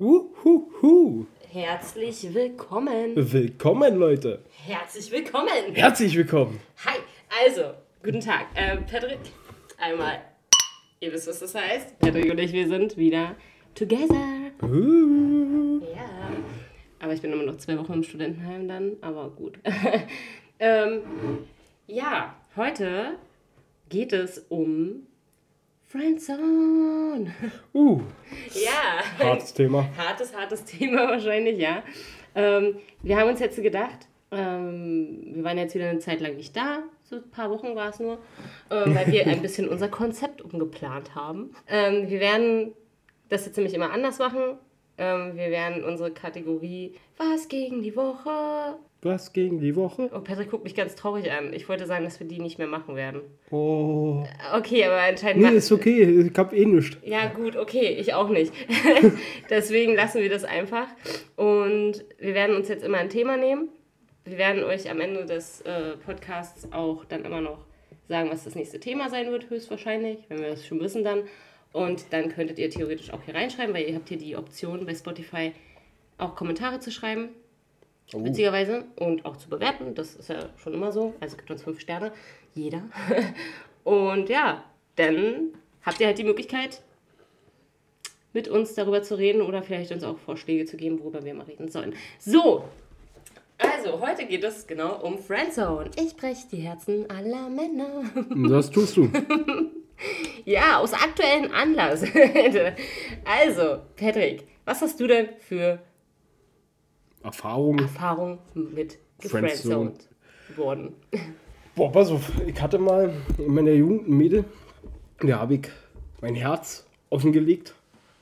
Uhuhu. Herzlich willkommen. Willkommen, Leute. Herzlich willkommen. Herzlich willkommen. Hi. Also, guten Tag. Äh, Patrick, einmal. Ihr wisst, was das heißt. Patrick und ich, wir sind wieder together. Uh. Ja. Aber ich bin immer noch zwei Wochen im Studentenheim dann, aber gut. ähm, ja, heute geht es um Friendzone. Uh. Ja. Hartes Thema. Hartes, hartes Thema wahrscheinlich, ja. Ähm, wir haben uns jetzt gedacht, ähm, wir waren jetzt wieder eine Zeit lang nicht da, so ein paar Wochen war es nur, ähm, weil wir ein bisschen unser Konzept umgeplant haben. Ähm, wir werden das jetzt nämlich immer anders machen. Ähm, wir werden unsere Kategorie Was gegen die Woche. Was gegen die Woche? Oh, Patrick guckt mich ganz traurig an. Ich wollte sagen, dass wir die nicht mehr machen werden. Oh. Okay, aber anscheinend Nee, ist okay. Ich hab eh nichts. Ja, gut, okay, ich auch nicht. Deswegen lassen wir das einfach. Und wir werden uns jetzt immer ein Thema nehmen. Wir werden euch am Ende des äh, Podcasts auch dann immer noch sagen, was das nächste Thema sein wird, höchstwahrscheinlich, wenn wir das schon wissen dann. Und dann könntet ihr theoretisch auch hier reinschreiben, weil ihr habt hier die Option bei Spotify auch Kommentare zu schreiben. Oh. Witzigerweise. Und auch zu bewerten. Das ist ja schon immer so. Also gibt uns fünf Sterne. Jeder. Und ja, dann habt ihr halt die Möglichkeit, mit uns darüber zu reden oder vielleicht uns auch Vorschläge zu geben, worüber wir mal reden sollen. So, also heute geht es genau um Friendzone. Ich breche die Herzen aller Männer. Das tust du. Ja, aus aktuellem Anlass. also, Patrick, was hast du denn für Erfahrung. Erfahrung mit Friendzone. gefriendzoned worden? Boah, pass auf. Ich hatte mal in meiner Jugend ein Mädel. Da habe ich mein Herz offengelegt.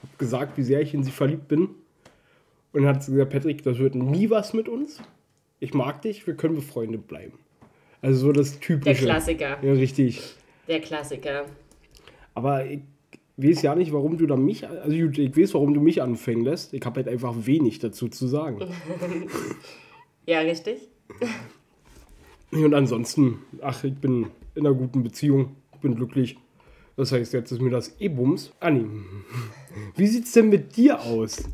Hab gesagt, wie sehr ich in sie verliebt bin. Und dann hat sie gesagt, Patrick, das wird nie was mit uns. Ich mag dich, wir können befreundet bleiben. Also so das Der Typische. Klassiker. Ja, richtig. Der Klassiker. Aber ich weiß ja nicht, warum du da mich, also gut, ich weiß, warum du mich anfangen lässt. Ich habe halt einfach wenig dazu zu sagen. Ja, richtig? Und ansonsten, ach, ich bin in einer guten Beziehung, ich bin glücklich. Das heißt, jetzt ist mir das eh Bums. Anni, wie sieht's denn mit dir aus?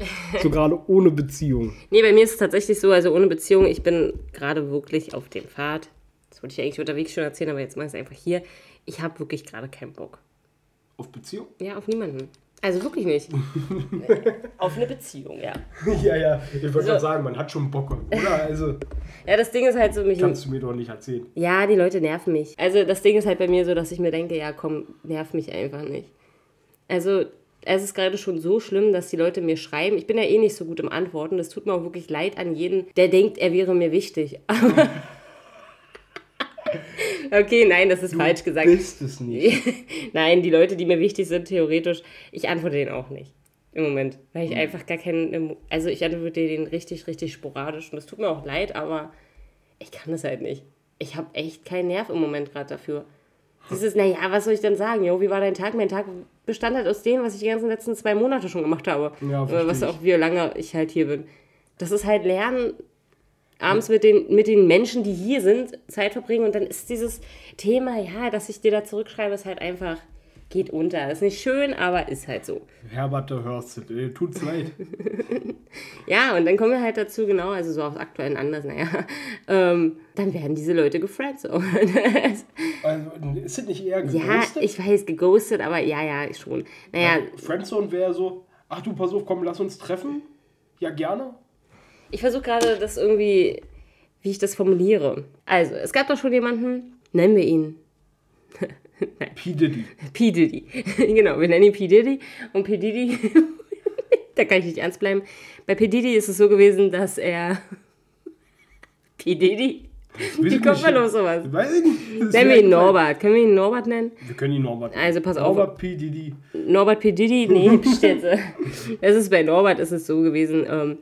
So gerade ohne Beziehung. Nee, bei mir ist es tatsächlich so, also ohne Beziehung, ich bin gerade wirklich auf dem Pfad. Das wollte ich eigentlich unterwegs schon erzählen, aber jetzt mache ich es einfach hier. Ich habe wirklich gerade keinen Bock. Auf Beziehung? Ja, auf niemanden. Also wirklich nicht. auf eine Beziehung, ja. Ja, ja, ich wollte So. gerade sagen, man hat schon Bock, oder? Also, Ja, das Ding ist halt so, mich. kannst du mir doch nicht erzählen. Ja, die Leute nerven mich. Also das Ding ist halt bei mir so, dass ich mir denke, ja komm, nerv mich einfach nicht. Also es ist gerade schon so schlimm, dass die Leute mir schreiben. Ich bin ja eh nicht so gut im Antworten. Das tut mir auch wirklich leid an jeden, der denkt, er wäre mir wichtig. Aber okay, nein, das ist falsch gesagt. Bist es nicht. Nein, die Leute, die mir wichtig sind, theoretisch, ich antworte denen auch nicht. Im Moment. Weil ich einfach gar keinen. Also ich antworte denen richtig, richtig sporadisch. Und das tut mir auch leid, aber ich kann das halt nicht. Ich habe echt keinen Nerv im Moment gerade dafür. Dieses, naja, was soll ich denn sagen? Jo, wie war dein Tag? Mein Tag bestand halt aus dem, was ich die ganzen letzten zwei Monate schon gemacht habe. Ja, versteh was auch, wie lange ich halt hier bin. Das ist halt Lernen, abends mit den, mit den Menschen, die hier sind, Zeit verbringen und dann ist dieses Thema, ja, dass ich dir da zurückschreibe, ist halt einfach, geht unter. Ist nicht schön, aber ist halt so. Herbert, du hörst es. Tut's leid. Ja, und dann kommen wir halt dazu, genau, also so aus aktuellen Anlass, naja, ähm, dann werden diese Leute gefriendzoned. Also, ist es nicht eher ja, geghostet? ich weiß, geghostet, aber ja, ja, schon. Naja, Friendzone wäre so, ach du, pass auf, komm, lass uns treffen. Ja, gerne. Ich versuche gerade das irgendwie, wie ich das formuliere. Also, es gab doch schon jemanden, nennen wir ihn P. Diddy. P. Diddy. genau, wir nennen ihn P. Diddy. Und P. Diddy, da kann ich nicht ernst bleiben. Bei P. Diddy ist es so gewesen, dass er. P. Diddy? Wie kommt man auf sowas? Weiß ich nicht. Nennen wir ihn. Norbert. Können wir ihn Norbert nennen? Wir können ihn Norbert. Also, pass auf. Norbert P. Diddy. Norbert P. Diddy? Nee, Städte. Es ist bei Norbert ist es so gewesen, ähm,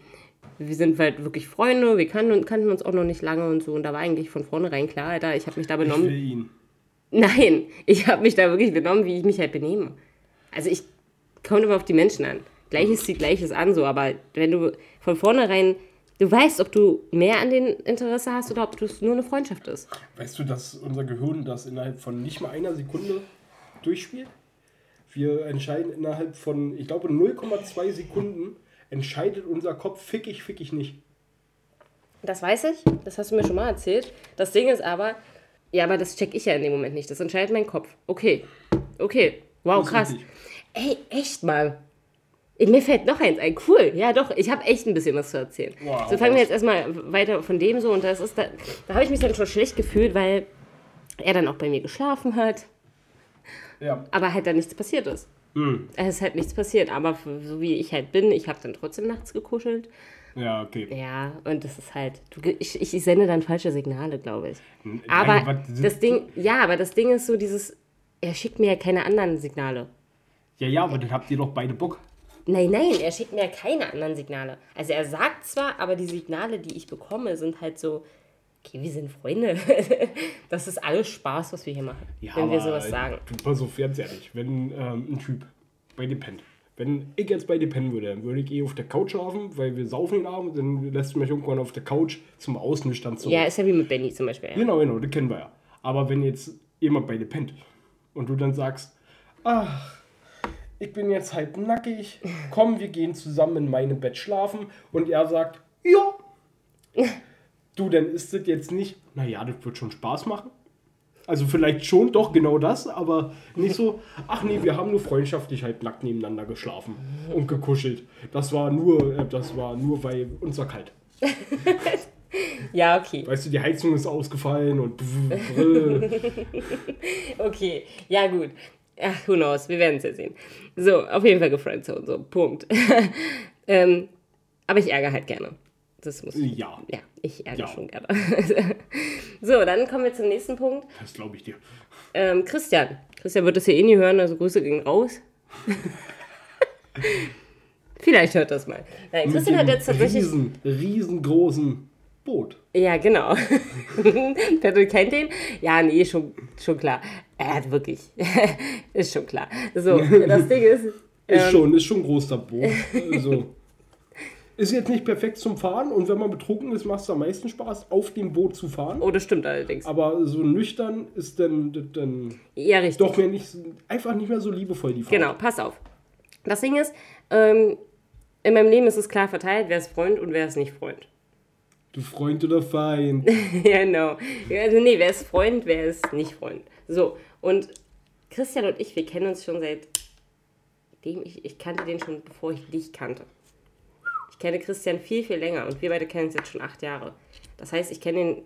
wir sind halt wirklich Freunde, wir kannten, kannten uns auch noch nicht lange und so. Und da war eigentlich von vornherein klar, Alter, ich habe mich da Ich will benommen. ihn. Nein, ich habe mich da wirklich benommen, wie ich mich halt benehme. Also ich komme immer auf die Menschen an. Gleiches zieht Gleiches an, so, aber wenn du von vornherein, du weißt, ob du mehr an den Interesse hast oder ob es nur eine Freundschaft ist. Weißt du, dass unser Gehirn das innerhalb von nicht mal einer Sekunde durchspielt? Wir entscheiden innerhalb von, ich glaube, 0,2 Sekunden, entscheidet unser Kopf, fick ich, fick ich nicht. Das weiß ich, das hast du mir schon mal erzählt. Das Ding ist aber, ja, aber das check ich ja in dem Moment nicht. Das entscheidet mein Kopf. Okay, okay, wow, krass. Ey, echt mal. Mir fällt noch eins ein. Cool. Ja, doch, ich habe echt ein bisschen was zu erzählen. Wow. So fangen wir jetzt erstmal weiter von dem so. Und das ist da, da habe ich mich dann schon schlecht gefühlt, weil er dann auch bei mir geschlafen hat, Ja. aber halt dann nichts passiert ist. Hm. Es ist halt nichts passiert. Aber so wie ich halt bin, ich habe dann trotzdem nachts gekuschelt. Ja, okay. Ja, und das ist halt, du, ich, ich sende dann falsche Signale, glaube ich. Nein, Aber was- das Ding, ja, aber das Ding ist so dieses, er schickt mir ja keine anderen Signale. Ja, ja, aber dann habt ihr doch beide Bock. Nein, nein, er schickt mir ja keine anderen Signale. Also er sagt zwar, aber die Signale, die ich bekomme, sind halt so, okay, wir sind Freunde. Das ist alles Spaß, was wir hier machen, Ja, wenn wir sowas sagen. Du, pass auf, ganz ehrlich, wenn ähm, ein Typ bei dir pennt, wenn ich jetzt bei dir pennen würde, dann würde ich eh auf der Couch schlafen, weil wir saufen den Abend, dann lässt du mich irgendwann auf der Couch zum Ausnüchtern zurück. Ja, ist ja wie mit Benny zum Beispiel. Ja. Genau, genau, das kennen wir ja. Aber wenn jetzt jemand bei dir pennt und du dann sagst, ach, ich bin jetzt halb nackig, komm, wir gehen zusammen in meinem Bett schlafen und er sagt, ja. Du, dann ist das jetzt nicht, naja, das wird schon Spaß machen. Also vielleicht schon, doch genau das, aber nicht so, ach nee, wir haben nur freundschaftlich halt nackt nebeneinander geschlafen und gekuschelt. Das war nur, äh, das war nur, weil uns war kalt. ja, okay. Weißt du, die Heizung ist ausgefallen und. Okay, ja gut. Ach, who knows, wir werden es ja sehen. So, auf jeden Fall gefriendzone, so, Punkt. ähm, aber ich ärgere halt gerne. Das muss ich. ja, Ja, ich ärgere Ja. schon gerne. so, dann kommen wir zum nächsten Punkt. das glaube ich dir. Ähm, Christian. Christian wird das hier eh nie hören, also Grüße gehen raus. Vielleicht hört das mal. Nein, Christian hat jetzt tatsächlich. riesen, riesengroßen Boot. Ja, genau. Patrick kennt den? Ja, nee, schon, schon klar. Er hat wirklich. ist schon klar. So, das Ding ist. Ist ähm, schon, ist schon groß, der Boot. Also, ist jetzt nicht perfekt zum Fahren und wenn man betrunken ist, macht es am meisten Spaß, auf dem Boot zu fahren. Oh, das stimmt allerdings. Aber so nüchtern ist dann, dann Ja, richtig. doch mehr nicht, einfach nicht mehr so liebevoll die Fahrt. Genau, pass auf. Das Ding ist, ähm, in meinem Leben ist es klar verteilt, wer ist Freund und wer ist nicht Freund. Du Freund oder Feind. genau. Also nee, wer ist Freund, wer ist nicht Freund. So, und Christian und ich, wir kennen uns schon seit dem ich, ich kannte den schon, bevor ich dich kannte. Ich kenne Christian viel, viel länger und wir beide kennen uns jetzt schon acht Jahre. Das heißt, ich kenne ihn,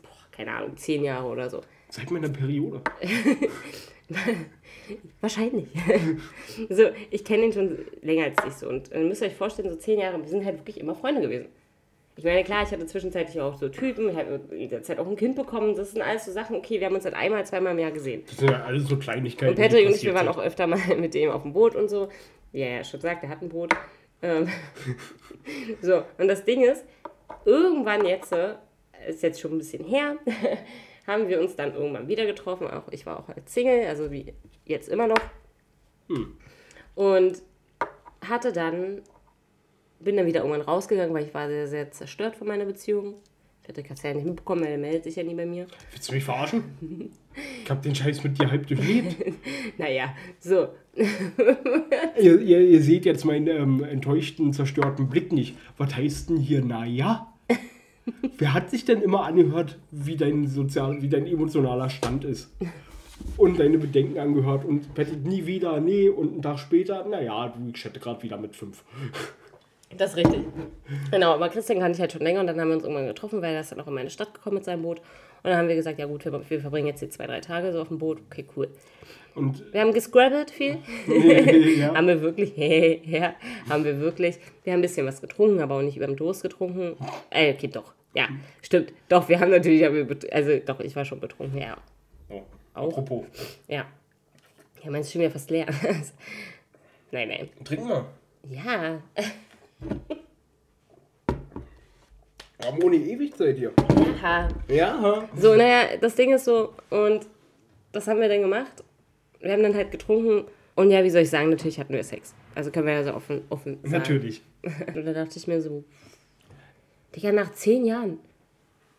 boah, keine Ahnung, zehn Jahre oder so. Seit meiner Periode. Wahrscheinlich. so, ich kenne ihn schon länger als dich so. Und äh, müsst ihr euch vorstellen, so zehn Jahre, wir sind halt wirklich immer Freunde gewesen. Ich meine, klar, ich hatte zwischenzeitlich auch so Typen, ich habe in der Zeit auch ein Kind bekommen. Das sind alles so Sachen, okay, wir haben uns halt einmal, zweimal im Jahr gesehen. Das sind ja alles so Kleinigkeiten. Und Patrick und ich, wir waren auch öfter mal mit dem auf dem Boot und so. Er ja schon sagt, er hat ein Boot. Ähm, so, und das Ding ist, irgendwann jetzt, äh, ist jetzt schon ein bisschen her, haben wir uns dann irgendwann wieder getroffen. Auch ich war auch als Single, also wie jetzt immer noch. Und hatte dann, bin dann wieder irgendwann rausgegangen, weil ich war sehr, sehr zerstört von meiner Beziehung. Patrick hat es ja nicht mitbekommen, weil er meldet sich ja nie bei mir. Willst du mich verarschen? Ich hab den Scheiß mit dir halb durchlebt. Naja, so. ihr, ihr, ihr seht jetzt meinen ähm, enttäuschten, zerstörten Blick nicht. Was heißt denn hier, naja? Wer hat sich denn immer angehört, wie dein, sozial, wie dein emotionaler Stand ist? Und deine Bedenken angehört und Patrick nie wieder, nee, und einen Tag später, naja, du, ich chatte gerade wieder mit fünf. Das ist richtig. Genau, aber Christian kannte ich halt schon länger und dann haben wir uns irgendwann getroffen, weil er ist dann auch in meine Stadt gekommen mit seinem Boot. Und dann haben wir gesagt, ja gut, wir, wir verbringen jetzt die zwei, drei Tage so auf dem Boot. Okay, cool. Und Wir haben gescrabbelt viel. ja, haben wir wirklich, ja, haben wir wirklich. Wir haben ein bisschen was getrunken, aber auch nicht über den Durst getrunken. Äh, okay, doch. Ja, stimmt. Doch, wir haben natürlich, also doch, ich war schon betrunken, ja. oh, Auch. apropos, Ja. Ja, meins ist schon wieder fast leer. nein, nein. trinken wir. Ja, haben ohne Ewigzeit hier. ha. Ja, So, naja, das Ding ist so, und das haben wir dann gemacht. Wir haben dann halt getrunken und ja, wie soll ich sagen, natürlich hatten wir Sex. Also können wir ja so offen, offen sagen. natürlich. Und da dachte ich mir so, Digga, nach zehn Jahren,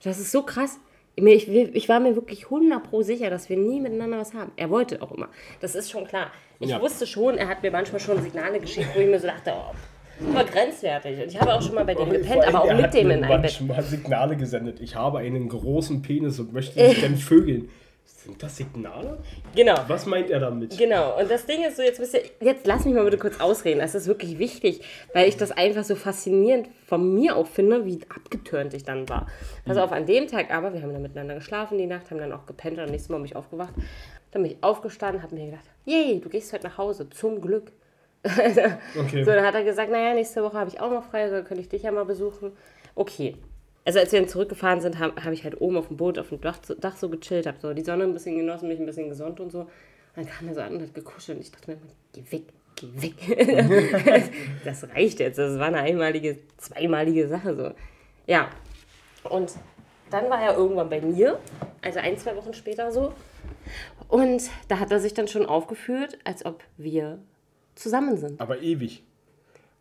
das ist so krass. Ich, ich war mir wirklich 100 pro sicher, dass wir nie miteinander was haben. Er wollte auch immer. Das ist schon klar. Ich Ja. wusste schon, er hat mir manchmal schon Signale geschickt, wo ich mir so dachte, oh, war grenzwertig. Und ich habe auch schon mal bei dem gepennt, aber auch mit dem in einem Bett. manchmal Signale gesendet. Ich habe einen großen Penis und möchte dich gerne vögeln. Sind das Signale? Genau. Was meint er damit? Genau, und das Ding ist so, jetzt, bist du, jetzt lass mich mal bitte kurz ausreden. Das ist wirklich wichtig, weil ich das einfach so faszinierend von mir auch finde, wie abgetürnt ich dann war. Pass auf, an dem Tag aber, wir haben dann miteinander geschlafen die Nacht, haben dann auch gepennt und am nächsten Mal bin ich aufgewacht. Dann bin ich aufgestanden, habe mir gedacht, yay, du gehst heute nach Hause, zum Glück. Okay. So, dann hat er gesagt, naja, nächste Woche habe ich auch noch frei, also könnte ich dich ja mal besuchen. Okay. Also als wir dann zurückgefahren sind, habe hab ich halt oben auf dem Boot, auf dem Dach, so- Dach so gechillt, habe so die Sonne ein bisschen genossen, mich ein bisschen gesund und so. Und dann kam er so an und hat gekuschelt und ich dachte mir, geh weg, geh weg. das reicht jetzt, das war eine einmalige, zweimalige Sache so. Ja, und dann war er irgendwann bei mir, also ein, zwei Wochen später so. Und da hat er sich dann schon aufgeführt, als ob wir zusammen sind. Aber ewig.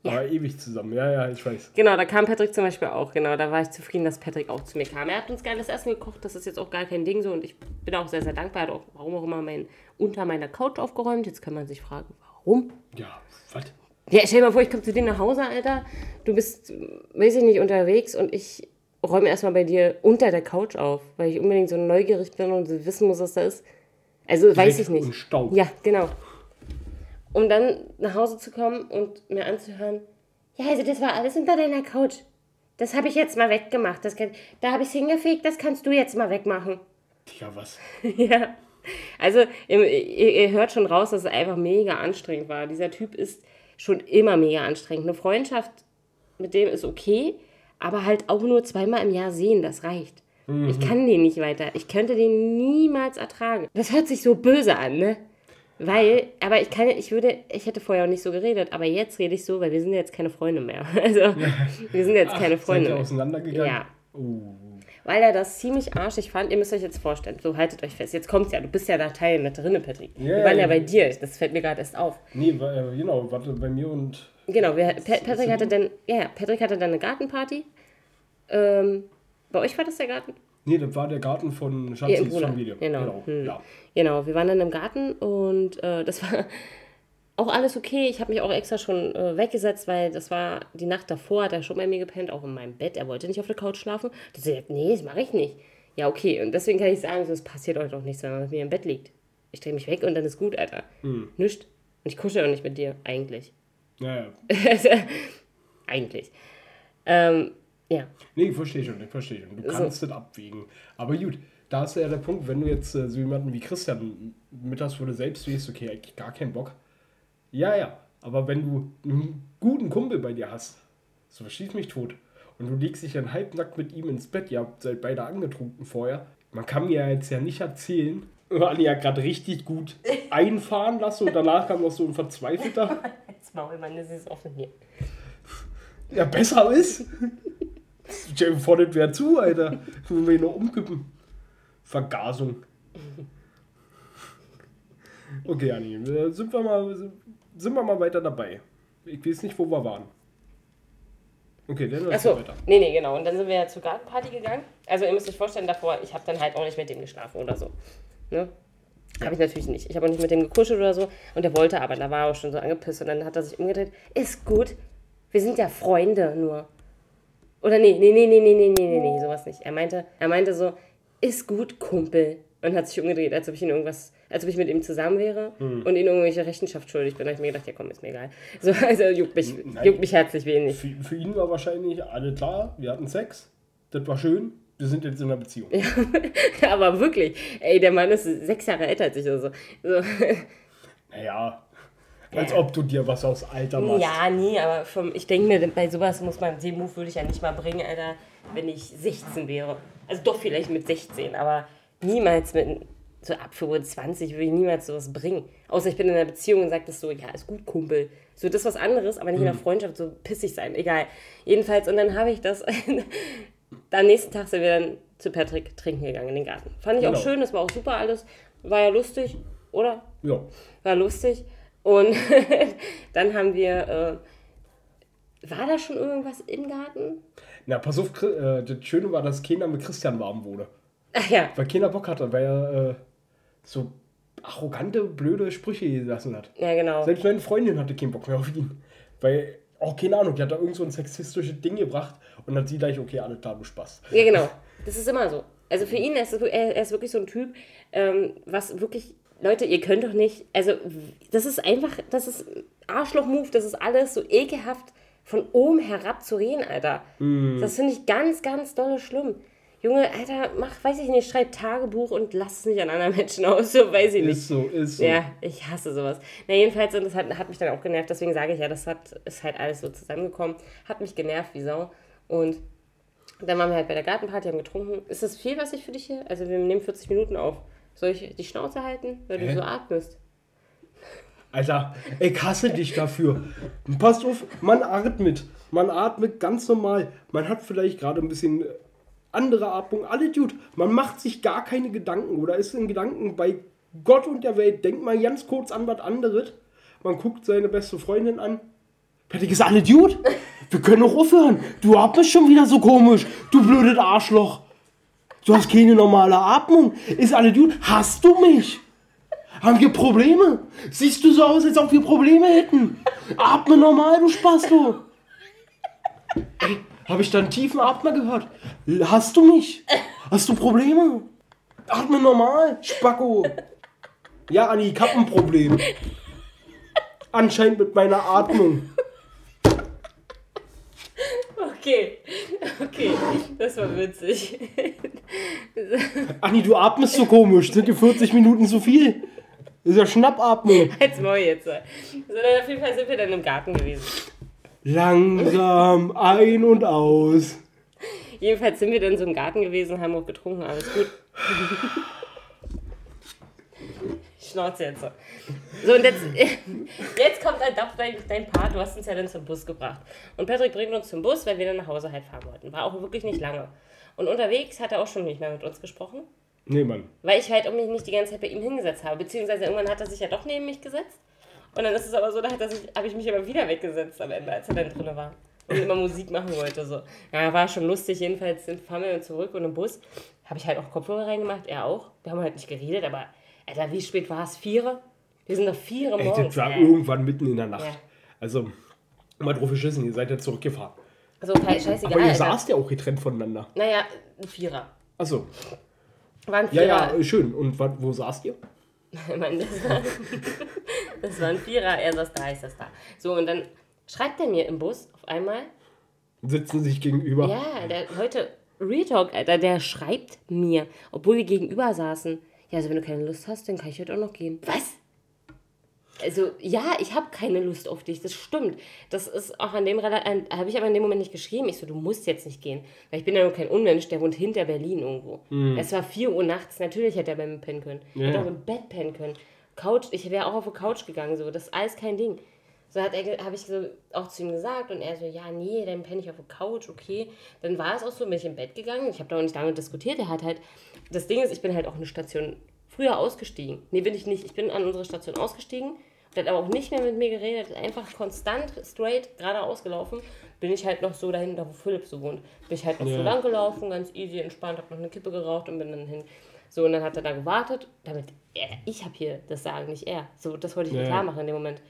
Aber ewig zusammen. Ja, ja, ich weiß. Genau, da kam Patrick zum Beispiel auch. Genau, da war ich zufrieden, dass Patrick auch zu mir kam. Er hat uns geiles Essen gekocht, das ist jetzt auch gar kein Ding so. Und ich bin auch sehr, sehr dankbar. Er hat auch, warum auch immer, mein, unter meiner Couch aufgeräumt. Jetzt kann man sich fragen, warum? Ja, was? Ja, stell dir mal vor, ich komme zu dir nach Hause, Alter. Du bist, weiß ich nicht, unterwegs und ich räume erstmal bei dir unter der Couch auf, weil ich unbedingt so neugierig bin und wissen muss, was da ist. Also weiß ich nicht. Und Staub. Ja, genau. Um dann nach Hause zu kommen und mir anzuhören, ja, also das war alles unter deiner Couch. Das habe ich jetzt mal weggemacht. Das kann, da habe ich es hingefegt, das kannst du jetzt mal wegmachen. Ja, was? ja. Also, ihr, ihr ihr hört schon raus, dass es einfach mega anstrengend war. Dieser Typ ist schon immer mega anstrengend. Eine Freundschaft mit dem ist okay, aber halt auch nur zweimal im Jahr sehen, das reicht. Ich kann den nicht weiter. Ich könnte den niemals ertragen. Das hört sich so böse an, ne? Weil, aber ich kann, ich würde, ich hätte vorher auch nicht so geredet, aber jetzt rede ich so, weil wir sind jetzt keine Freunde mehr. Also, wir sind jetzt keine Seid Freunde ihr mehr. auseinandergegangen? Ja. Oh. Weil er das ziemlich arschig fand. Ihr müsst euch jetzt vorstellen. So, haltet euch fest. Jetzt kommt's ja. Du bist ja da Teil mit drinne, Patrick. Ja, wir waren ja bei dir. Das fällt mir gerade erst auf. Nee, äh, genau, warte, bei mir und. Genau, wir, Pa- Patrick hatte dann, ja, ja, Patrick hatte dann eine Gartenparty. Ähm, bei euch war das der Garten? Nee, das war der Garten von Schatzis Bruder. Familie. Genau. Hm. Ja. Genau, wir waren dann im Garten und äh, das war auch alles okay. Ich habe mich auch extra schon äh, weggesetzt, weil das war die Nacht davor, hat er schon bei mir gepennt, auch in meinem Bett. Er wollte nicht auf der Couch schlafen. Da gesagt, nee, das mache ich nicht. Ja, okay. Und deswegen kann ich sagen, so, es passiert euch doch nichts, wenn man mit mir im Bett liegt. Ich drehe mich weg und dann ist gut, Alter. Hm. Nischt. Und ich kuschel auch nicht mit dir, eigentlich. Ja, ja. eigentlich. Ähm, ja. Nee, ich verstehe schon, ich verstehe schon. Du kannst das abwägen. Aber gut, da ist ja der Punkt, wenn du jetzt äh, so jemanden wie Christian mittags, wo du selbst weißt, okay, eigentlich gar keinen Bock. Ja, ja. Aber wenn du einen guten Kumpel bei dir hast, so schieß mich tot, und du legst dich dann halbnackt mit ihm ins Bett, ihr habt seid beide angetrunken vorher, man kann mir jetzt ja nicht erzählen, wir waren ja gerade richtig gut einfahren lassen und danach kam noch so ein Verzweifelter. Jetzt Maul, Mann, das ist offen hier. Ja, besser ist. Vor, das wäre zu, Alter. Wenn wir ihn noch umkippen. Vergasung. Okay, Anni, sind wir, mal, sind wir mal weiter dabei. Ich weiß nicht, wo wir waren. Okay, dann lass Achso, weiter. nee, nee, genau. Und dann sind wir ja zur Gartenparty gegangen. Also ihr müsst euch vorstellen, davor, ich habe dann halt auch nicht mit dem geschlafen oder so. Ne? Habe ich natürlich nicht. Ich habe auch nicht mit dem gekuschelt oder so. Und er wollte aber, da war er auch schon so angepisst. Und dann hat er sich umgedreht. Ist gut. Wir sind ja Freunde nur. Oder nee, nee, nee, nee, nee, nee, nee, nee, nee, sowas nicht. Er meinte, er meinte so, ist gut, Kumpel. Und hat sich umgedreht, als ob ich ihn irgendwas, als ob ich mit ihm zusammen wäre Hm. und ihn irgendwelche Rechenschaft schuldig bin. Da habe ich mir gedacht, ja komm, ist mir egal. So, also juckt mich, Nein. juckt mich herzlich wenig. Für, für ihn war wahrscheinlich alle klar, wir hatten Sex. Das war schön. Wir sind jetzt in einer Beziehung. Aber wirklich, ey, der Mann ist sechs Jahre älter als ich oder so. so. Naja, als ob du dir was aus Alter machst. Ja, nie, aber vom, ich denke mir, bei sowas muss man, den Move würde ich ja nicht mal bringen, Alter, wenn ich 16 wäre. Also doch vielleicht mit 16, aber niemals mit, so ab 25 würde ich niemals sowas bringen. Außer ich bin in einer Beziehung und sage das so, ja, ist gut, Kumpel. So, das ist was anderes, aber nicht in einer Freundschaft, so pissig sein, egal. Jedenfalls, und dann habe ich das, am nächsten Tag sind wir dann zu Patrick trinken gegangen in den Garten. Fand ich auch Genau. schön, das war auch super alles, war ja lustig, oder? Ja. war lustig. Und dann haben wir, äh, war da schon irgendwas im Garten? Na, pass auf, äh, das Schöne war, dass keiner mit Christian warm wurde. Ach ja, Weil keiner Bock hatte, weil er äh, so arrogante, blöde Sprüche gelassen hat. ja genau. Selbst meine Freundin hatte keinen Bock mehr auf ihn. Weil auch keine Ahnung, die hat da irgend so ein sexistisches Ding gebracht und dann sie gleich, okay, klar, du Spaß. Ja, genau. Das ist immer so. Also für ihn ist er, er ist wirklich so ein Typ, ähm, was wirklich, Leute, ihr könnt doch nicht, also das ist einfach, das ist Arschloch-Move, das ist alles so ekelhaft von oben herab zu reden, Alter. Mhm. Das finde ich ganz, ganz dolle schlimm. Junge, Alter, mach, weiß ich nicht, schreib Tagebuch und lass es nicht an anderen Menschen aus, so weiß ich nicht. Ist so, ist so. Ja, ich hasse sowas. Na, jedenfalls, und das hat, hat mich dann auch genervt, deswegen sage ich ja, das hat, ist halt alles so zusammengekommen. Hat mich genervt wie Sau. Und dann waren wir halt bei der Gartenparty, haben getrunken. Ist das viel, was ich für dich hier? Also, wir nehmen 40 Minuten auf. Soll ich die Schnauze halten, weil Hä? du so atmest? Alter, ich hasse dich dafür. Passt auf, man atmet. Man atmet ganz normal. Man hat vielleicht gerade ein bisschen andere Atmung. Alle Dude, man macht sich gar keine Gedanken oder ist in Gedanken bei Gott und der Welt. Denkt mal ganz kurz an was anderes. Man guckt seine beste Freundin an. Patrick ist alle Dude. Wir können auch aufhören. Du atmest schon wieder so komisch. Du blödes Arschloch. Du hast keine normale Atmung. Ist alle Dude. Hast du mich? Haben wir Probleme? Siehst du so aus, als ob wir Probleme hätten? Atme normal, du Spasto. Ey, habe ich da einen tiefen Atmer gehört? Hast du mich? Hast du Probleme? Atme normal, Spacko. Ja, Anni, ich hab ein Problem. Anscheinend mit meiner Atmung. Okay, okay, das war witzig. Anni, du atmest so komisch. Sind dir 40 Minuten zu viel? Das ist ja Schnappatmung. Als Maul jetzt. So, dann auf jeden Fall sind wir dann im Garten gewesen. Langsam ein und aus. Jedenfalls sind wir dann so im Garten gewesen, haben auch getrunken, alles gut. Schnauze jetzt so. So, und jetzt, jetzt kommt halt dein, dein Part. Du hast uns ja dann zum Bus gebracht. Und Patrick bringt uns zum Bus, weil wir dann nach Hause halt fahren wollten. War auch wirklich nicht lange. Und unterwegs hat er auch schon nicht mehr mit uns gesprochen, Nee, Mann. weil ich halt mich nicht die ganze Zeit bei ihm hingesetzt habe. Beziehungsweise irgendwann hat er sich ja doch neben mich gesetzt. Und dann ist es aber so, da habe ich mich aber wieder weggesetzt am Ende, als er dann drin war. Und immer Musik machen wollte. So. Ja, war schon lustig. Jedenfalls sind, fahren wir zurück und im Bus habe ich halt auch Kopfhörer reingemacht, er auch. Wir haben halt nicht geredet, aber Alter, wie spät war es? Vier? Wir sind noch vier Ey, morgens. das war ey. irgendwann mitten in der Nacht. Ja. Also, mal drauf geschissen, ihr seid ja zurückgefahren. So, ke- scheißegal. Aber ihr Alter. saßt ja auch getrennt voneinander. Naja, ein Vierer. Achso. War ein Ja, Vierer. ja, schön. Und wo saßt ihr? Meine, das, war, das war ein Vierer, er saß da, ich saß da. So, und dann schreibt er mir im Bus auf einmal, Sitzen sich gegenüber. ja, der heute, Real Talk, Alter, der schreibt mir, obwohl wir gegenüber saßen, ja, also wenn du keine Lust hast, dann kann ich heute auch noch gehen. Was? Also, ja, ich habe keine Lust auf dich, das stimmt. Das ist auch an dem, habe ich aber in dem Moment nicht geschrieben. Ich so, du musst jetzt nicht gehen. Weil ich bin ja nur kein Unmensch, der wohnt hinter Berlin irgendwo. Es war 4 Uhr nachts, natürlich hätte er bei mir pennen können. Ja. Hätte auch im Bett pennen können. Couch, ich wäre auch auf die Couch gegangen, so, das ist alles kein Ding. So hat er, habe ich so auch zu ihm gesagt und er so, ja, nee, dann penne ich auf der Couch, okay. Dann war es auch so, bin ich im Bett gegangen. Ich habe da auch nicht lange diskutiert. Er hat halt, das Ding ist, ich bin halt auch eine Station früher ausgestiegen. Nee, bin ich nicht. Ich bin an unsere Station ausgestiegen. Der hat aber auch nicht mehr mit mir geredet, einfach konstant, straight, geradeaus gelaufen. Bin ich halt noch so dahin, da wo Philipp so wohnt. Bin ich halt noch so Ja. lang gelaufen, ganz easy, entspannt, hab noch eine Kippe geraucht und bin dann hin. So, und dann hat er da gewartet, damit er, ich habe hier das Sagen, nicht er. So, das wollte ich mir Ja. klar machen in dem Moment.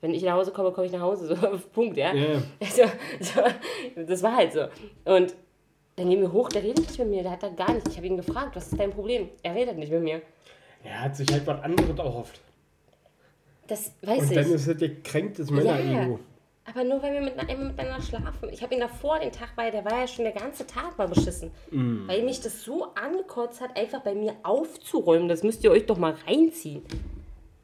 Wenn ich nach Hause komme, komme ich nach Hause, so Punkt, ja. Ja. Also, so, das war halt so. Und dann gehen wir hoch, der redet nicht mit mir, der hat da gar nichts. Ich habe ihn gefragt, was ist dein Problem? Er redet nicht mit mir. Er hat sich halt was anderes erhofft. Das weiß Und ich. dann ist das gekränktes Ja, Männer-Ego. aber nur weil wir mit, miteinander schlafen. Ich habe ihn davor, den Tag, weil der war ja schon der ganze Tag mal beschissen. Mm. Weil mich das so angekotzt hat, einfach bei mir aufzuräumen. Das müsst ihr euch doch mal reinziehen.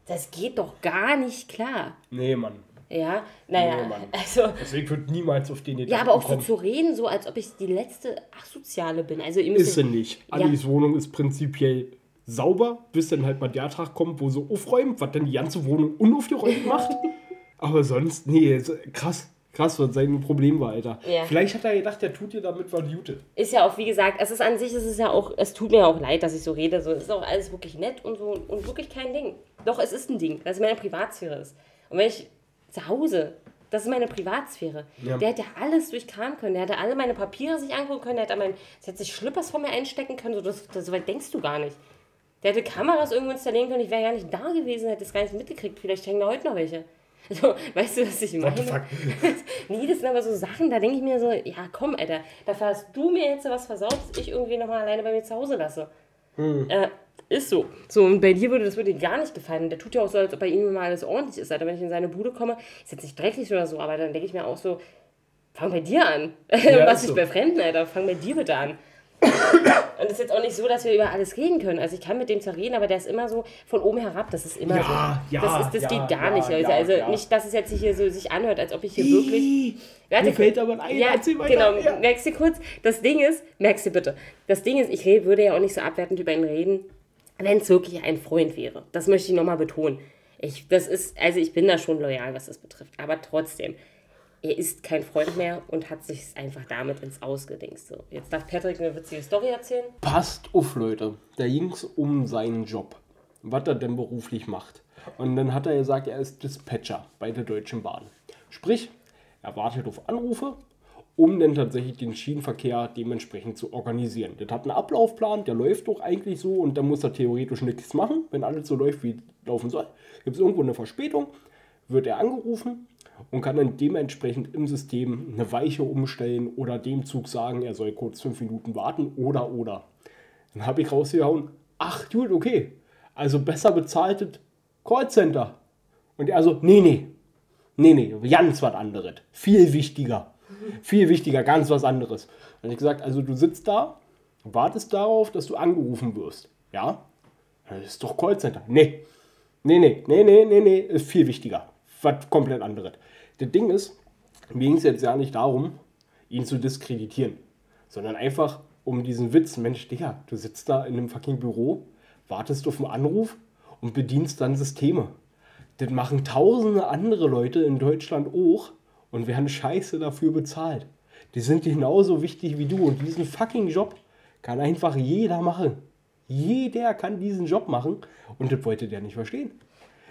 Das geht doch gar nicht klar. Nee, Mann. Ja, naja, Nee, Mann. also. Deswegen wird niemals auf den Gedanken Ja, aber auch so kommen. zu reden, so als ob ich die letzte Asoziale bin. Also ihr müsst Ist sie nicht. Anis Wohnung ist prinzipiell sauber, bis dann halt mal der Tag kommt, wo sie aufräumt, was dann die ganze Wohnung unaufgeräumt macht. Aber sonst, nee, krass. Krass, was sein Problem war, Alter. Ja. Vielleicht hat er gedacht, der tut dir damit was Jute. ist ja auch, wie gesagt, es ist an sich, es ist ja auch, es tut mir auch leid, dass ich so rede. So, es ist auch alles wirklich nett und so und wirklich kein Ding. Doch, es ist ein Ding, dass es meine Privatsphäre ist. Und wenn ich zu Hause, das ist meine Privatsphäre. Ja. Der hätte alles durchkramen können. Der hätte alle meine Papiere sich angucken können. Der hätte, mein, der hätte sich Schlippers vor mir einstecken können. So, das, das, so weit denkst du gar nicht. Der hätte Kameras irgendwo installieren können. Ich wäre gar nicht da gewesen, hätte es gar nicht mitgekriegt. Vielleicht hängen da heute noch welche. So, weißt du, was ich meine? What the fuck? nee, das sind aber so Sachen, da denke ich mir so, ja komm, Alter, da hast du mir jetzt was versaut, dass ich irgendwie nochmal alleine bei mir zu Hause lasse. Äh, ist so. So, und bei dir würde das würde dir gar nicht gefallen. Der tut ja auch so, als ob bei ihm immer alles ordentlich ist. Alter, wenn ich in seine Bude komme, ist jetzt nicht dreckig oder so, aber dann denke ich mir auch so, fang bei dir an. was ist ich so. bei Fremden, Alter, fang bei dir bitte an. Und es ist jetzt auch nicht so, dass wir über alles reden können. Also ich kann mit dem zwar reden, aber der ist immer so von oben herab. Das ist immer Ja, so. ja, das ist, das ja, geht gar ja, nicht, Leute. also nicht, dass es jetzt hier so sich anhört, als ob ich hier wirklich. Warte, Mir fällt aber ein, ja, erzähl weiter. genau. Ja. Merkst du kurz? Das Ding ist, merkst du bitte, das Ding ist, ich würde ja auch nicht so abwertend über ihn reden, wenn es wirklich ein Freund wäre. Das möchte ich nochmal betonen. Ich, das ist, also ich bin da schon loyal, was das betrifft. Aber trotzdem, er ist kein Freund mehr und hat sich einfach damit ins Ausgedingst. So, jetzt darf Patrick eine witzige Story erzählen. Passt auf, Leute. Da ging es um seinen Job. Was er denn beruflich macht. Und dann hat er gesagt, er ist Dispatcher bei der Deutschen Bahn. Sprich, er wartet auf Anrufe, um dann tatsächlich den Schienenverkehr dementsprechend zu organisieren. Das hat einen Ablaufplan, der läuft doch eigentlich so und da muss er theoretisch nichts machen, wenn alles so läuft, wie laufen soll. Gibt es irgendwo eine Verspätung, wird er angerufen und kann dann dementsprechend im System eine Weiche umstellen oder dem Zug sagen, er soll kurz fünf Minuten warten oder oder. Dann habe ich rausgehauen, ach gut, okay, also besser bezahltes Callcenter. Und er so, nee, nee, nee, nee, ganz was anderes, viel wichtiger, viel wichtiger, ganz was anderes. Dann habe ich gesagt, also du sitzt da, wartest darauf, dass du angerufen wirst, ja? Das ist doch Callcenter. Nee, Nee, nee, nee, nee, nee, nee, ist viel wichtiger. Was komplett anderes. Das Ding ist, mir ging es jetzt ja nicht darum, ihn zu diskreditieren, sondern einfach um diesen Witz, Mensch, Digga, du sitzt da in einem fucking Büro, wartest auf einen Anruf und bedienst dann Systeme. Das machen tausende andere Leute in Deutschland auch und werden scheiße dafür bezahlt. Die sind genauso wichtig wie du und diesen fucking Job kann einfach jeder machen. Jeder kann diesen Job machen und das wollte der nicht verstehen.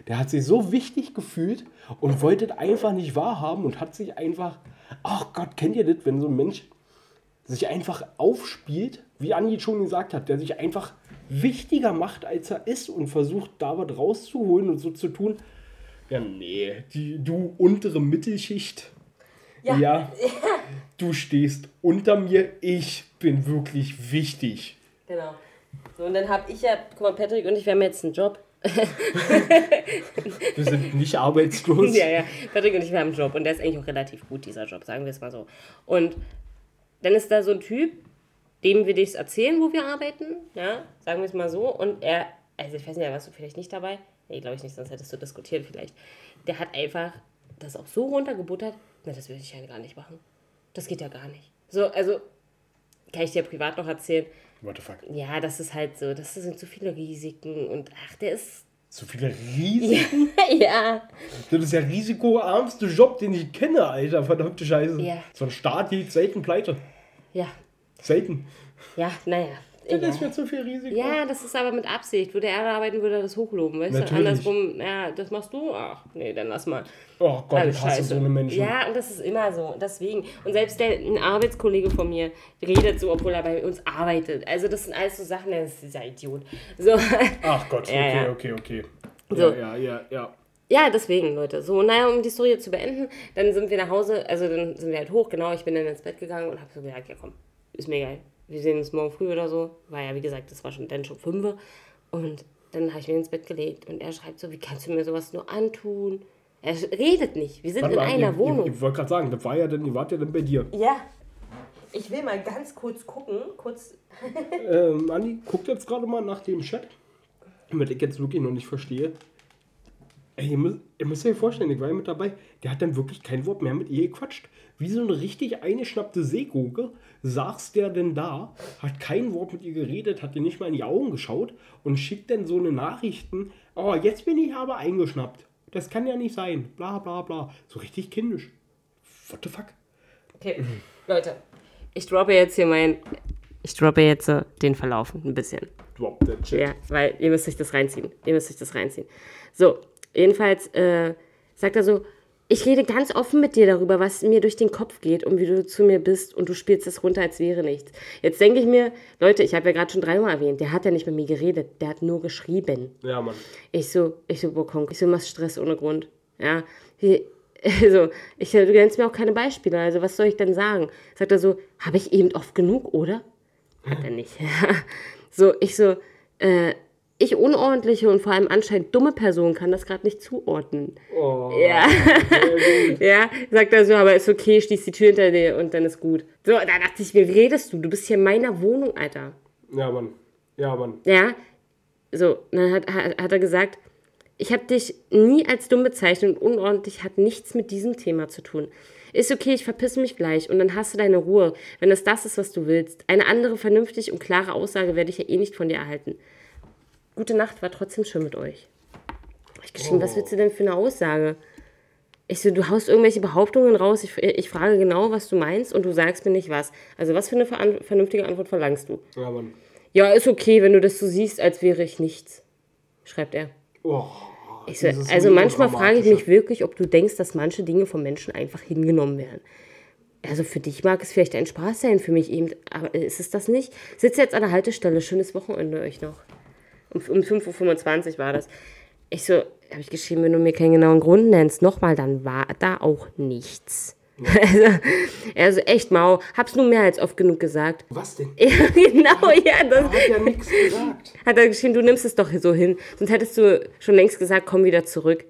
Der hat sich so wichtig gefühlt und wollte das einfach nicht wahrhaben und hat sich einfach, ach Gott, kennt ihr das, wenn so ein Mensch sich einfach aufspielt, wie Andi schon gesagt hat, der sich einfach wichtiger macht, als er ist und versucht, da was rauszuholen und so zu tun. Ja, nee, die, du untere Mittelschicht, Ja. ja, du stehst unter mir, ich bin wirklich wichtig. Genau. So, und dann habe ich ja, guck mal, Patrick und ich, wir haben jetzt einen Job. Wir sind nicht arbeitslos. Ja, ja. Patrick und ich, haben einen Job und der ist eigentlich auch relativ gut, dieser Job, sagen wir es mal so. Und dann ist da so ein Typ, dem wir das erzählen, wo wir arbeiten, ja, sagen wir es mal so. Und er, also ich weiß nicht, warst du vielleicht nicht dabei? Nee, glaube ich nicht, sonst hättest du diskutiert vielleicht. Der hat einfach das auch so runtergebuttert, na, das würde ich ja gar nicht machen. Das geht ja gar nicht. So, also, kann ich dir privat noch erzählen, What the fuck? ja, das ist halt so, das sind zu viele Risiken und ach, der ist, So viele Risiken. ja, Das ist der risikoarmste Job, den ich kenne, Alter. Verdammte Scheiße. Ja. So ein Staat geht selten pleite. ja, Selten. ja, naja. Das egal. ist mir zu viel Risiko. Ja, das ist aber mit Absicht. Würde er arbeiten, würde er das hochloben, weißt Natürlich. du? Andersrum, ja, das machst du? Ach, nee, dann lass mal. Oh Gott, ich hasse so eine Menschen. Ja, und das ist immer so. Deswegen. Und selbst der, ein Arbeitskollege von mir redet so, obwohl er bei uns arbeitet. Also, das sind alles so Sachen, der ist dieser Idiot. So. Ach Gott, Ja, okay, ja. okay, okay. So. Ja, ja, ja, ja. Ja, deswegen, Leute. So, naja, um die Story zu beenden, dann sind wir nach Hause, also dann sind wir halt hoch, genau, ich bin dann ins Bett gegangen und habe so gesagt, ja komm, ist mir geil. Wir sehen uns morgen früh oder so. War ja, wie gesagt, das war schon dann schon fünf. Und dann habe ich mich ins Bett gelegt und er schreibt so, wie kannst du mir sowas nur antun? Er redet nicht. Wir sind Warte in mal, einer ihr, Wohnung. Ich, wollte gerade sagen, das war ja dann, ihr wart ja dann bei dir. ja. Ich will mal ganz kurz gucken, kurz. Ähm, Andi, guckt jetzt gerade mal nach dem Chat. Weil ich jetzt wirklich noch nicht verstehe. Ey, ihr müsst, ihr müsst euch vorstellen, ich war ja mit dabei. Der hat dann wirklich kein Wort mehr mit ihr gequatscht. Wie so eine richtig eingeschnappte Seegurke saß der denn da, hat kein Wort mit ihr geredet, hat ihr nicht mal in die Augen geschaut und schickt dann so eine Nachrichten. Oh, jetzt bin ich aber eingeschnappt. Das kann ja nicht sein. Bla bla bla. So richtig kindisch. What the fuck? Okay, Leute, ich droppe jetzt hier mein. Ich droppe jetzt den Verlauf ein bisschen. Drop that shit. Ja, weil ihr müsst euch das reinziehen. Ihr müsst euch das reinziehen. So, jedenfalls äh, sagt er so, ich rede ganz offen mit dir darüber, was mir durch den Kopf geht und wie du zu mir bist und du spielst es runter, als wäre nichts. Jetzt denke ich mir, Leute, ich habe ja gerade schon dreimal erwähnt, der hat ja nicht mit mir geredet, der hat nur geschrieben. Ja, Mann. Ich so, ich so, boah, komm, ich so, machst Stress ohne Grund. Ja, wie, also, ich, du nennst mir auch keine Beispiele, also was soll ich denn sagen? Sagt er so, habe ich eben oft genug, oder? Hat er nicht. so, ich so, äh, ich unordentliche und vor allem anscheinend dumme Person kann das gerade nicht zuordnen. Oh, Ja. ja, sagt er so, aber ist okay, schließ die Tür hinter dir und dann ist gut. So, da dachte ich, wie redest du? Du bist hier in meiner Wohnung, Alter. Ja, Mann. Ja, Mann. Ja, so, dann hat, hat, hat er gesagt, ich habe dich nie als dumm bezeichnet und unordentlich hat nichts mit diesem Thema zu tun. Ist okay, ich verpisse mich gleich und dann hast du deine Ruhe, wenn es das ist, was du willst. Eine andere vernünftig und klare Aussage werde ich ja eh nicht von dir erhalten. Gute Nacht, war trotzdem schön mit euch. Hab Ich geschrieben, was willst du denn für eine Aussage? Ich so, du haust irgendwelche Behauptungen raus, ich, ich frage genau, was du meinst und du sagst mir nicht was. Also was für eine vernünftige Antwort verlangst du? Ja, Mann. Ja, ist okay, wenn du das so siehst, als wäre ich nichts, schreibt er. Oh, so, also manchmal frage ich mich wirklich, ob du denkst, dass manche Dinge vom Menschen einfach hingenommen werden. Also für dich mag es vielleicht ein Spaß sein, für mich eben, aber ist es das nicht? Sitze jetzt an der Haltestelle, schönes Wochenende euch noch. Um, um 5.25 Uhr war das. Ich so, habe ich geschrieben, wenn du mir keinen genauen Grund nennst, nochmal, dann war da auch nichts. Also, also echt mau, hab's nur mehr als oft genug gesagt. Was denn? Ja, genau, ja, das, hat ja nichts gesagt. hat er geschrieben, du nimmst es doch so hin. Sonst hättest du schon längst gesagt, komm wieder zurück.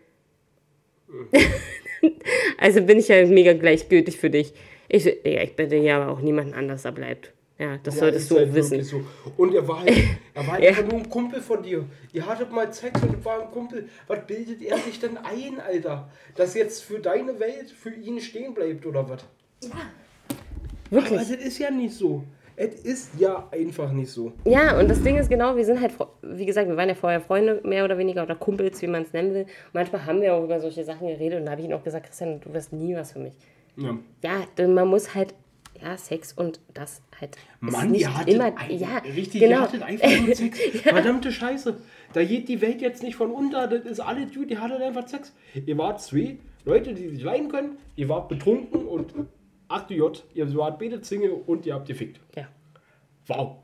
also bin ich ja mega gleichgültig für dich. Ich, ja, ich bitte ja aber auch niemanden anders da bleibt. Ja, das Ja, solltest du halt wissen. So. Und er war halt, er war halt Ja. einfach nur ein Kumpel von dir. Ihr hattet mal Sex und er war ein Kumpel. Was bildet er sich denn ein, Alter? Dass jetzt für deine Welt für ihn stehen bleibt oder was? Wirklich. Aber das ist ja nicht so. Es ist ja einfach nicht so. Ja, und das Ding ist genau, wir sind halt, wie gesagt, wir waren ja vorher Freunde, mehr oder weniger, oder Kumpels, wie man es nennen will. Manchmal haben wir auch über solche Sachen geredet und da habe ich ihm auch gesagt, Christian, du wirst nie was für mich. Ja. Ja, denn man muss halt, ja, Sex und das halt. Mann, ihr hattet, immer, ein, ja, richtig, genau. ihr hattet einfach nur Sex. Verdammte Scheiße. Da geht die Welt jetzt nicht von unter. Das ist alles gut. Ihr hattet einfach Sex. Ihr wart zwei Leute, die sich leiden können. Ihr wart betrunken und ach du J, ihr wart beide Zinge und ihr habt gefickt. Ja. Wow.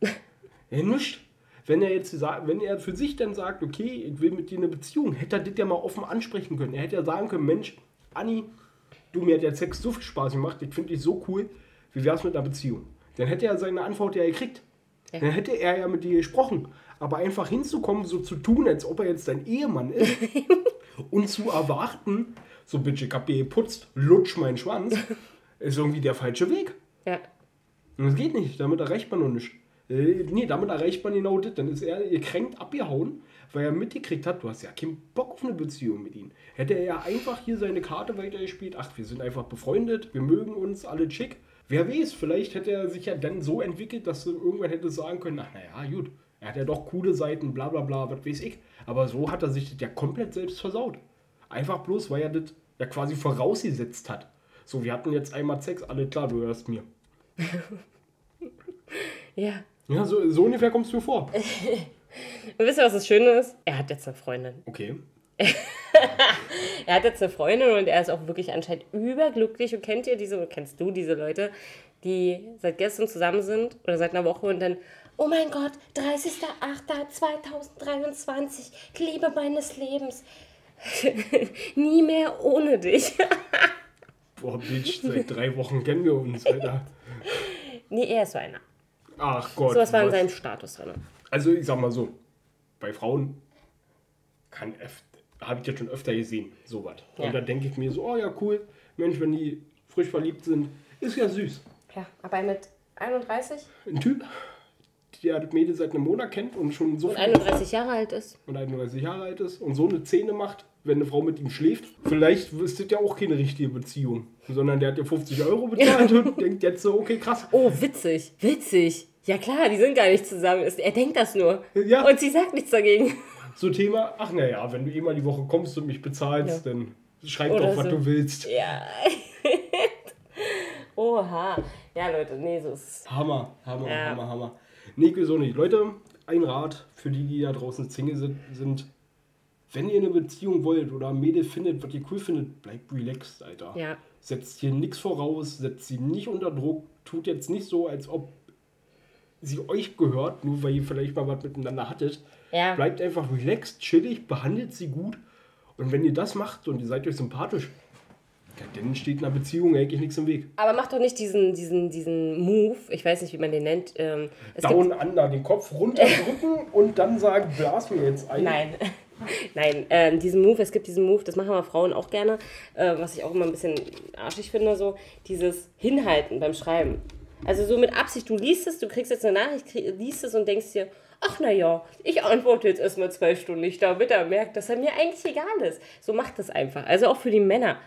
ja, nicht. Wenn er jetzt sagt, wenn er für sich dann sagt, okay, ich will mit dir eine Beziehung, hätte er das ja mal offen ansprechen können. Er hätte ja sagen können, Mensch, Anni, du, mir hat der Sex so viel Spaß gemacht, ich finde dich so cool, wie wär's mit einer Beziehung? Dann hätte er seine Antwort ja gekriegt. Ja. Dann hätte er ja mit dir gesprochen. Aber einfach hinzukommen, so zu tun, als ob er jetzt dein Ehemann ist und zu erwarten, so bitte, ich hab dir geputzt, lutsch meinen Schwanz, ist irgendwie der falsche Weg. Ja. Und Das geht nicht, damit erreicht man noch nicht. Äh, nee, damit erreicht man genau das. Dann ist er gekränkt abgehauen, weil er mitgekriegt hat, du hast ja keinen Bock auf eine Beziehung mit ihm. Hätte er ja einfach hier seine Karte weitergespielt, ach, wir sind einfach befreundet, wir mögen uns, alle schick. Wer weiß, vielleicht hätte er sich ja dann so entwickelt, dass du irgendwann hätte sagen können, ach naja, gut, er hat ja doch coole Seiten, bla bla bla, was weiß ich. Aber so hat er sich das ja komplett selbst versaut. Einfach bloß, weil er das ja quasi vorausgesetzt hat. So, wir hatten jetzt einmal Sex, alle klar, du hörst mir. Ja. Ja, so, so ungefähr kommst du vor. Und wisst ihr, was das Schöne ist? Er hat jetzt eine Freundin. Okay. Er hat jetzt eine Freundin und er ist auch wirklich anscheinend überglücklich. Und kennt ihr diese, oder kennst du diese Leute, die seit gestern zusammen sind oder seit einer Woche und dann, oh mein Gott, 30.08.2023, Liebe meines Lebens. Nie mehr ohne dich. Boah, Bitch, seit drei Wochen kennen wir uns, Alter. nee, er ist so einer. Ach Gott. Sowas war in was- seinem Status drin. Also, ich sag mal so, bei Frauen kann habe ich das schon öfter gesehen, sowas. Ja. Und da denke ich mir so, oh ja, cool, Mensch, wenn die frisch verliebt sind, ist ja süß. Ja, aber mit 31 Ein Typ, der das Mädel seit einem Monat kennt und schon so und viel 31 Jahre alt ist. und 31 Jahre alt ist und so eine Szene macht, wenn eine Frau mit ihm schläft, vielleicht ist das ja auch keine richtige Beziehung, sondern der hat ja 50 Euro bezahlt und denkt jetzt so, okay, krass. Oh, witzig, witzig. Ja klar, die sind gar nicht zusammen. Er denkt das nur. Ja. Und sie sagt nichts dagegen. So Thema, ach naja, wenn du eh mal die Woche kommst und mich bezahlst, Ja. dann schreib Oder doch, was so. du willst. Ja. Oha. Ja, Leute, nee, so ist. Hammer, Hammer, Ja. Hammer, Hammer. Nee, so nicht. Leute, ein Rat für die, die da draußen Single sind, sind, wenn ihr eine Beziehung wollt oder ein Mädel findet, was ihr cool findet, bleibt relaxed, Alter. Ja. Setzt hier nichts voraus, setzt sie nicht unter Druck, tut jetzt nicht so, als ob sie euch gehört, nur weil ihr vielleicht mal was miteinander hattet. Ja. Bleibt einfach relaxed, chillig, behandelt sie gut Und wenn ihr das macht und ihr seid euch sympathisch, dann steht einer Beziehung eigentlich nichts im Weg. Aber mach doch nicht diesen, diesen, diesen Move, ich weiß nicht, wie man den nennt. Ähm, Down under, den Kopf runterdrücken und dann sagen, blas mir jetzt ein. Nein. Nein, ähm, diesen Move, es gibt diesen Move, das machen aber Frauen auch gerne, äh, was ich auch immer ein bisschen arschig finde, so dieses Hinhalten beim Schreiben. Also so mit Absicht, du liest es, du kriegst jetzt eine Nachricht, krieg, liest es und denkst dir, ach naja, ich antworte jetzt erstmal zwei Stunden nicht, damit er merkt, dass er mir eigentlich egal ist. So macht es einfach. Also auch für die Männer.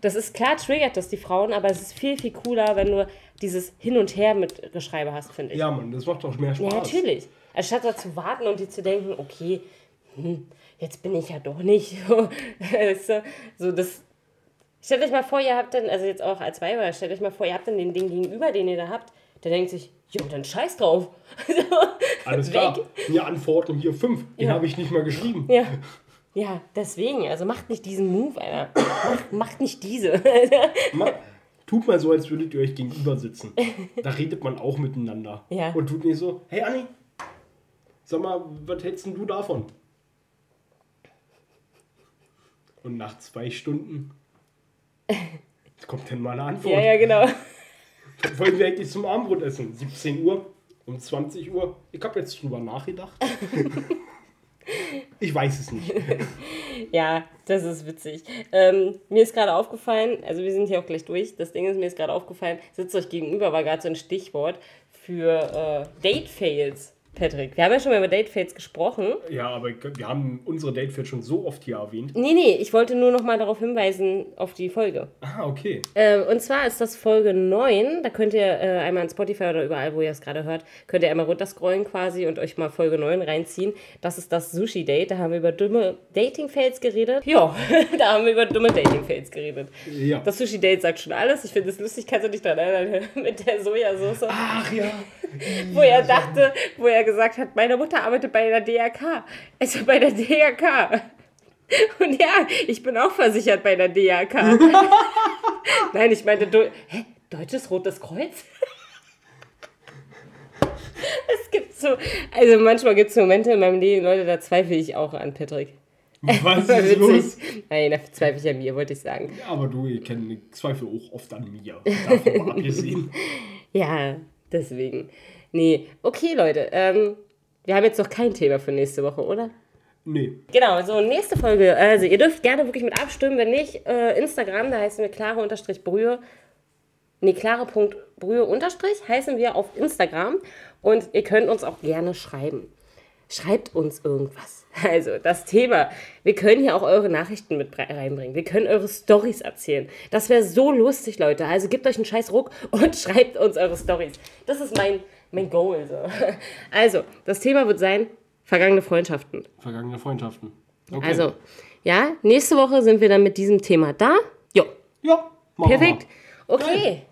Das ist klar, triggert das die Frauen, aber es ist viel, viel cooler, wenn du dieses Hin und Her mit Geschreibe hast, finde ich. Ja, Mann, das macht doch mehr Spaß. Ja, natürlich. Anstatt da zu warten und dir zu denken, okay, hm, jetzt bin ich ja doch nicht. so das. Stellt euch mal vor, ihr habt dann, also jetzt auch als Weiber, stellt euch mal vor, ihr habt dann den Ding gegenüber, den ihr da habt, der denkt sich, jo, dann scheiß drauf. Alles klar. Hier Antworten, hier fünf. Den Ja. habe ich nicht mal geschrieben. Ja. Ja, deswegen, also macht nicht diesen Move, Alter. Macht, macht nicht diese. Ma tut mal so, als würdet ihr euch gegenüber sitzen. Da redet man auch miteinander. Ja. Und tut nicht so, hey Anni, sag mal, was hältst denn du davon? Und nach zwei Stunden kommt dann mal eine Antwort. ja, ja, genau. Wollen wir eigentlich zum Abendbrot essen? 17 Uhr? Um 20 Uhr? Ich habe jetzt drüber nachgedacht. ich weiß es nicht. Ja, das ist witzig. Ähm, mir ist gerade aufgefallen, also wir sind hier auch gleich durch. Das Ding ist, mir ist gerade aufgefallen, sitzt euch gegenüber, war gerade so ein Stichwort für äh, Date-Fails, Patrick. Wir haben ja schon mal über Date-Fails gesprochen. Ja, aber wir haben unsere Date schon so oft hier erwähnt. Nee, nee, ich wollte nur noch mal darauf hinweisen, auf die Folge. Ah, okay. Äh, und zwar ist das Folge 9. Da könnt ihr äh, einmal in Spotify oder überall, wo ihr es gerade hört, könnt ihr einmal runterscrollen quasi und euch mal Folge 9 reinziehen. Das ist das Sushi-Date. Da haben wir über dumme Dating-Fails geredet. Ja, da haben wir über dumme Dating-Fails geredet. Ja. Das Sushi-Date sagt schon alles. Ich finde es lustig, kannst du dich daran erinnern, mit der Sojasauce, Ach ja. Wo er dachte, wo er gesagt hat, meine Mutter arbeitet bei der DRK. Also bei der DRK. Und ja, ich bin auch versichert bei der DRK. Nein, ich meinte, du, hä, Deutsches Rotes Kreuz? es gibt so, also manchmal gibt es Momente in meinem Leben, Leute, da zweifle ich auch an Patrick. Was ist los? Nein, da zweifle ich an mir, wollte ich sagen. Ja, aber du, ich kenne Zweifel auch oft an mir. Davon mal abgesehen. Ja, deswegen. Nee, okay, Leute. Ähm, wir haben jetzt noch kein Thema für nächste Woche, oder? Nee. Genau, so nächste Folge. Also ihr dürft gerne wirklich mit abstimmen. Wenn nicht, äh, Instagram, da heißen wir klare unterstrich Brühe. Nee, klare Punkt Brühe unterstrich heißen wir auf Instagram. Und ihr könnt uns auch gerne schreiben. Schreibt uns irgendwas. Also das Thema. Wir können hier auch eure Nachrichten mit reinbringen. Wir können eure Stories erzählen. Das wäre so lustig, Leute. Also gebt euch einen scheiß Ruck und schreibt uns eure Stories. Das ist mein, mein Goal. So. Also, das Thema wird sein, vergangene Freundschaften. Vergangene Freundschaften. Okay. Also, ja, nächste Woche sind wir dann mit diesem Thema da. Jo, Ja, perfekt. Okay.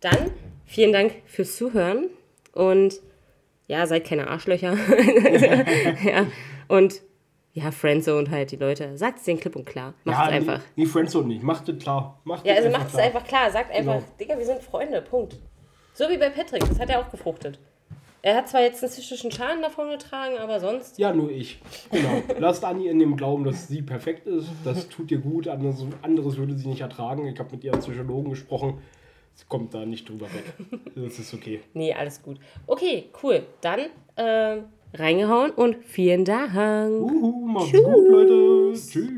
Dann vielen Dank fürs Zuhören und ja, seid keine Arschlöcher. ja, und ja, Friendzone halt die Leute. Sagt es denen klipp und klar. Macht Ja, es einfach. Nee, nee Friendzone nicht. Macht es klar. Macht Ja, also einfach macht es klar. einfach klar. Sagt einfach, Genau. Digga, wir sind Freunde. Punkt. So wie bei Patrick. Das hat er auch gefruchtet. Er hat zwar jetzt einen psychischen Schaden davon getragen, aber sonst. Ja, nur ich. Genau. Lasst Anni in dem Glauben, dass sie perfekt ist. Das tut ihr gut. Anderes, anderes würde sie nicht ertragen. Ich habe mit ihrem Psychologen gesprochen. Sie kommt da nicht drüber weg. Das ist okay. Nee, alles gut. Okay, cool. Dann ähm, reingehauen und vielen Dank. Uhu, macht's gut, Leute. Tschüss.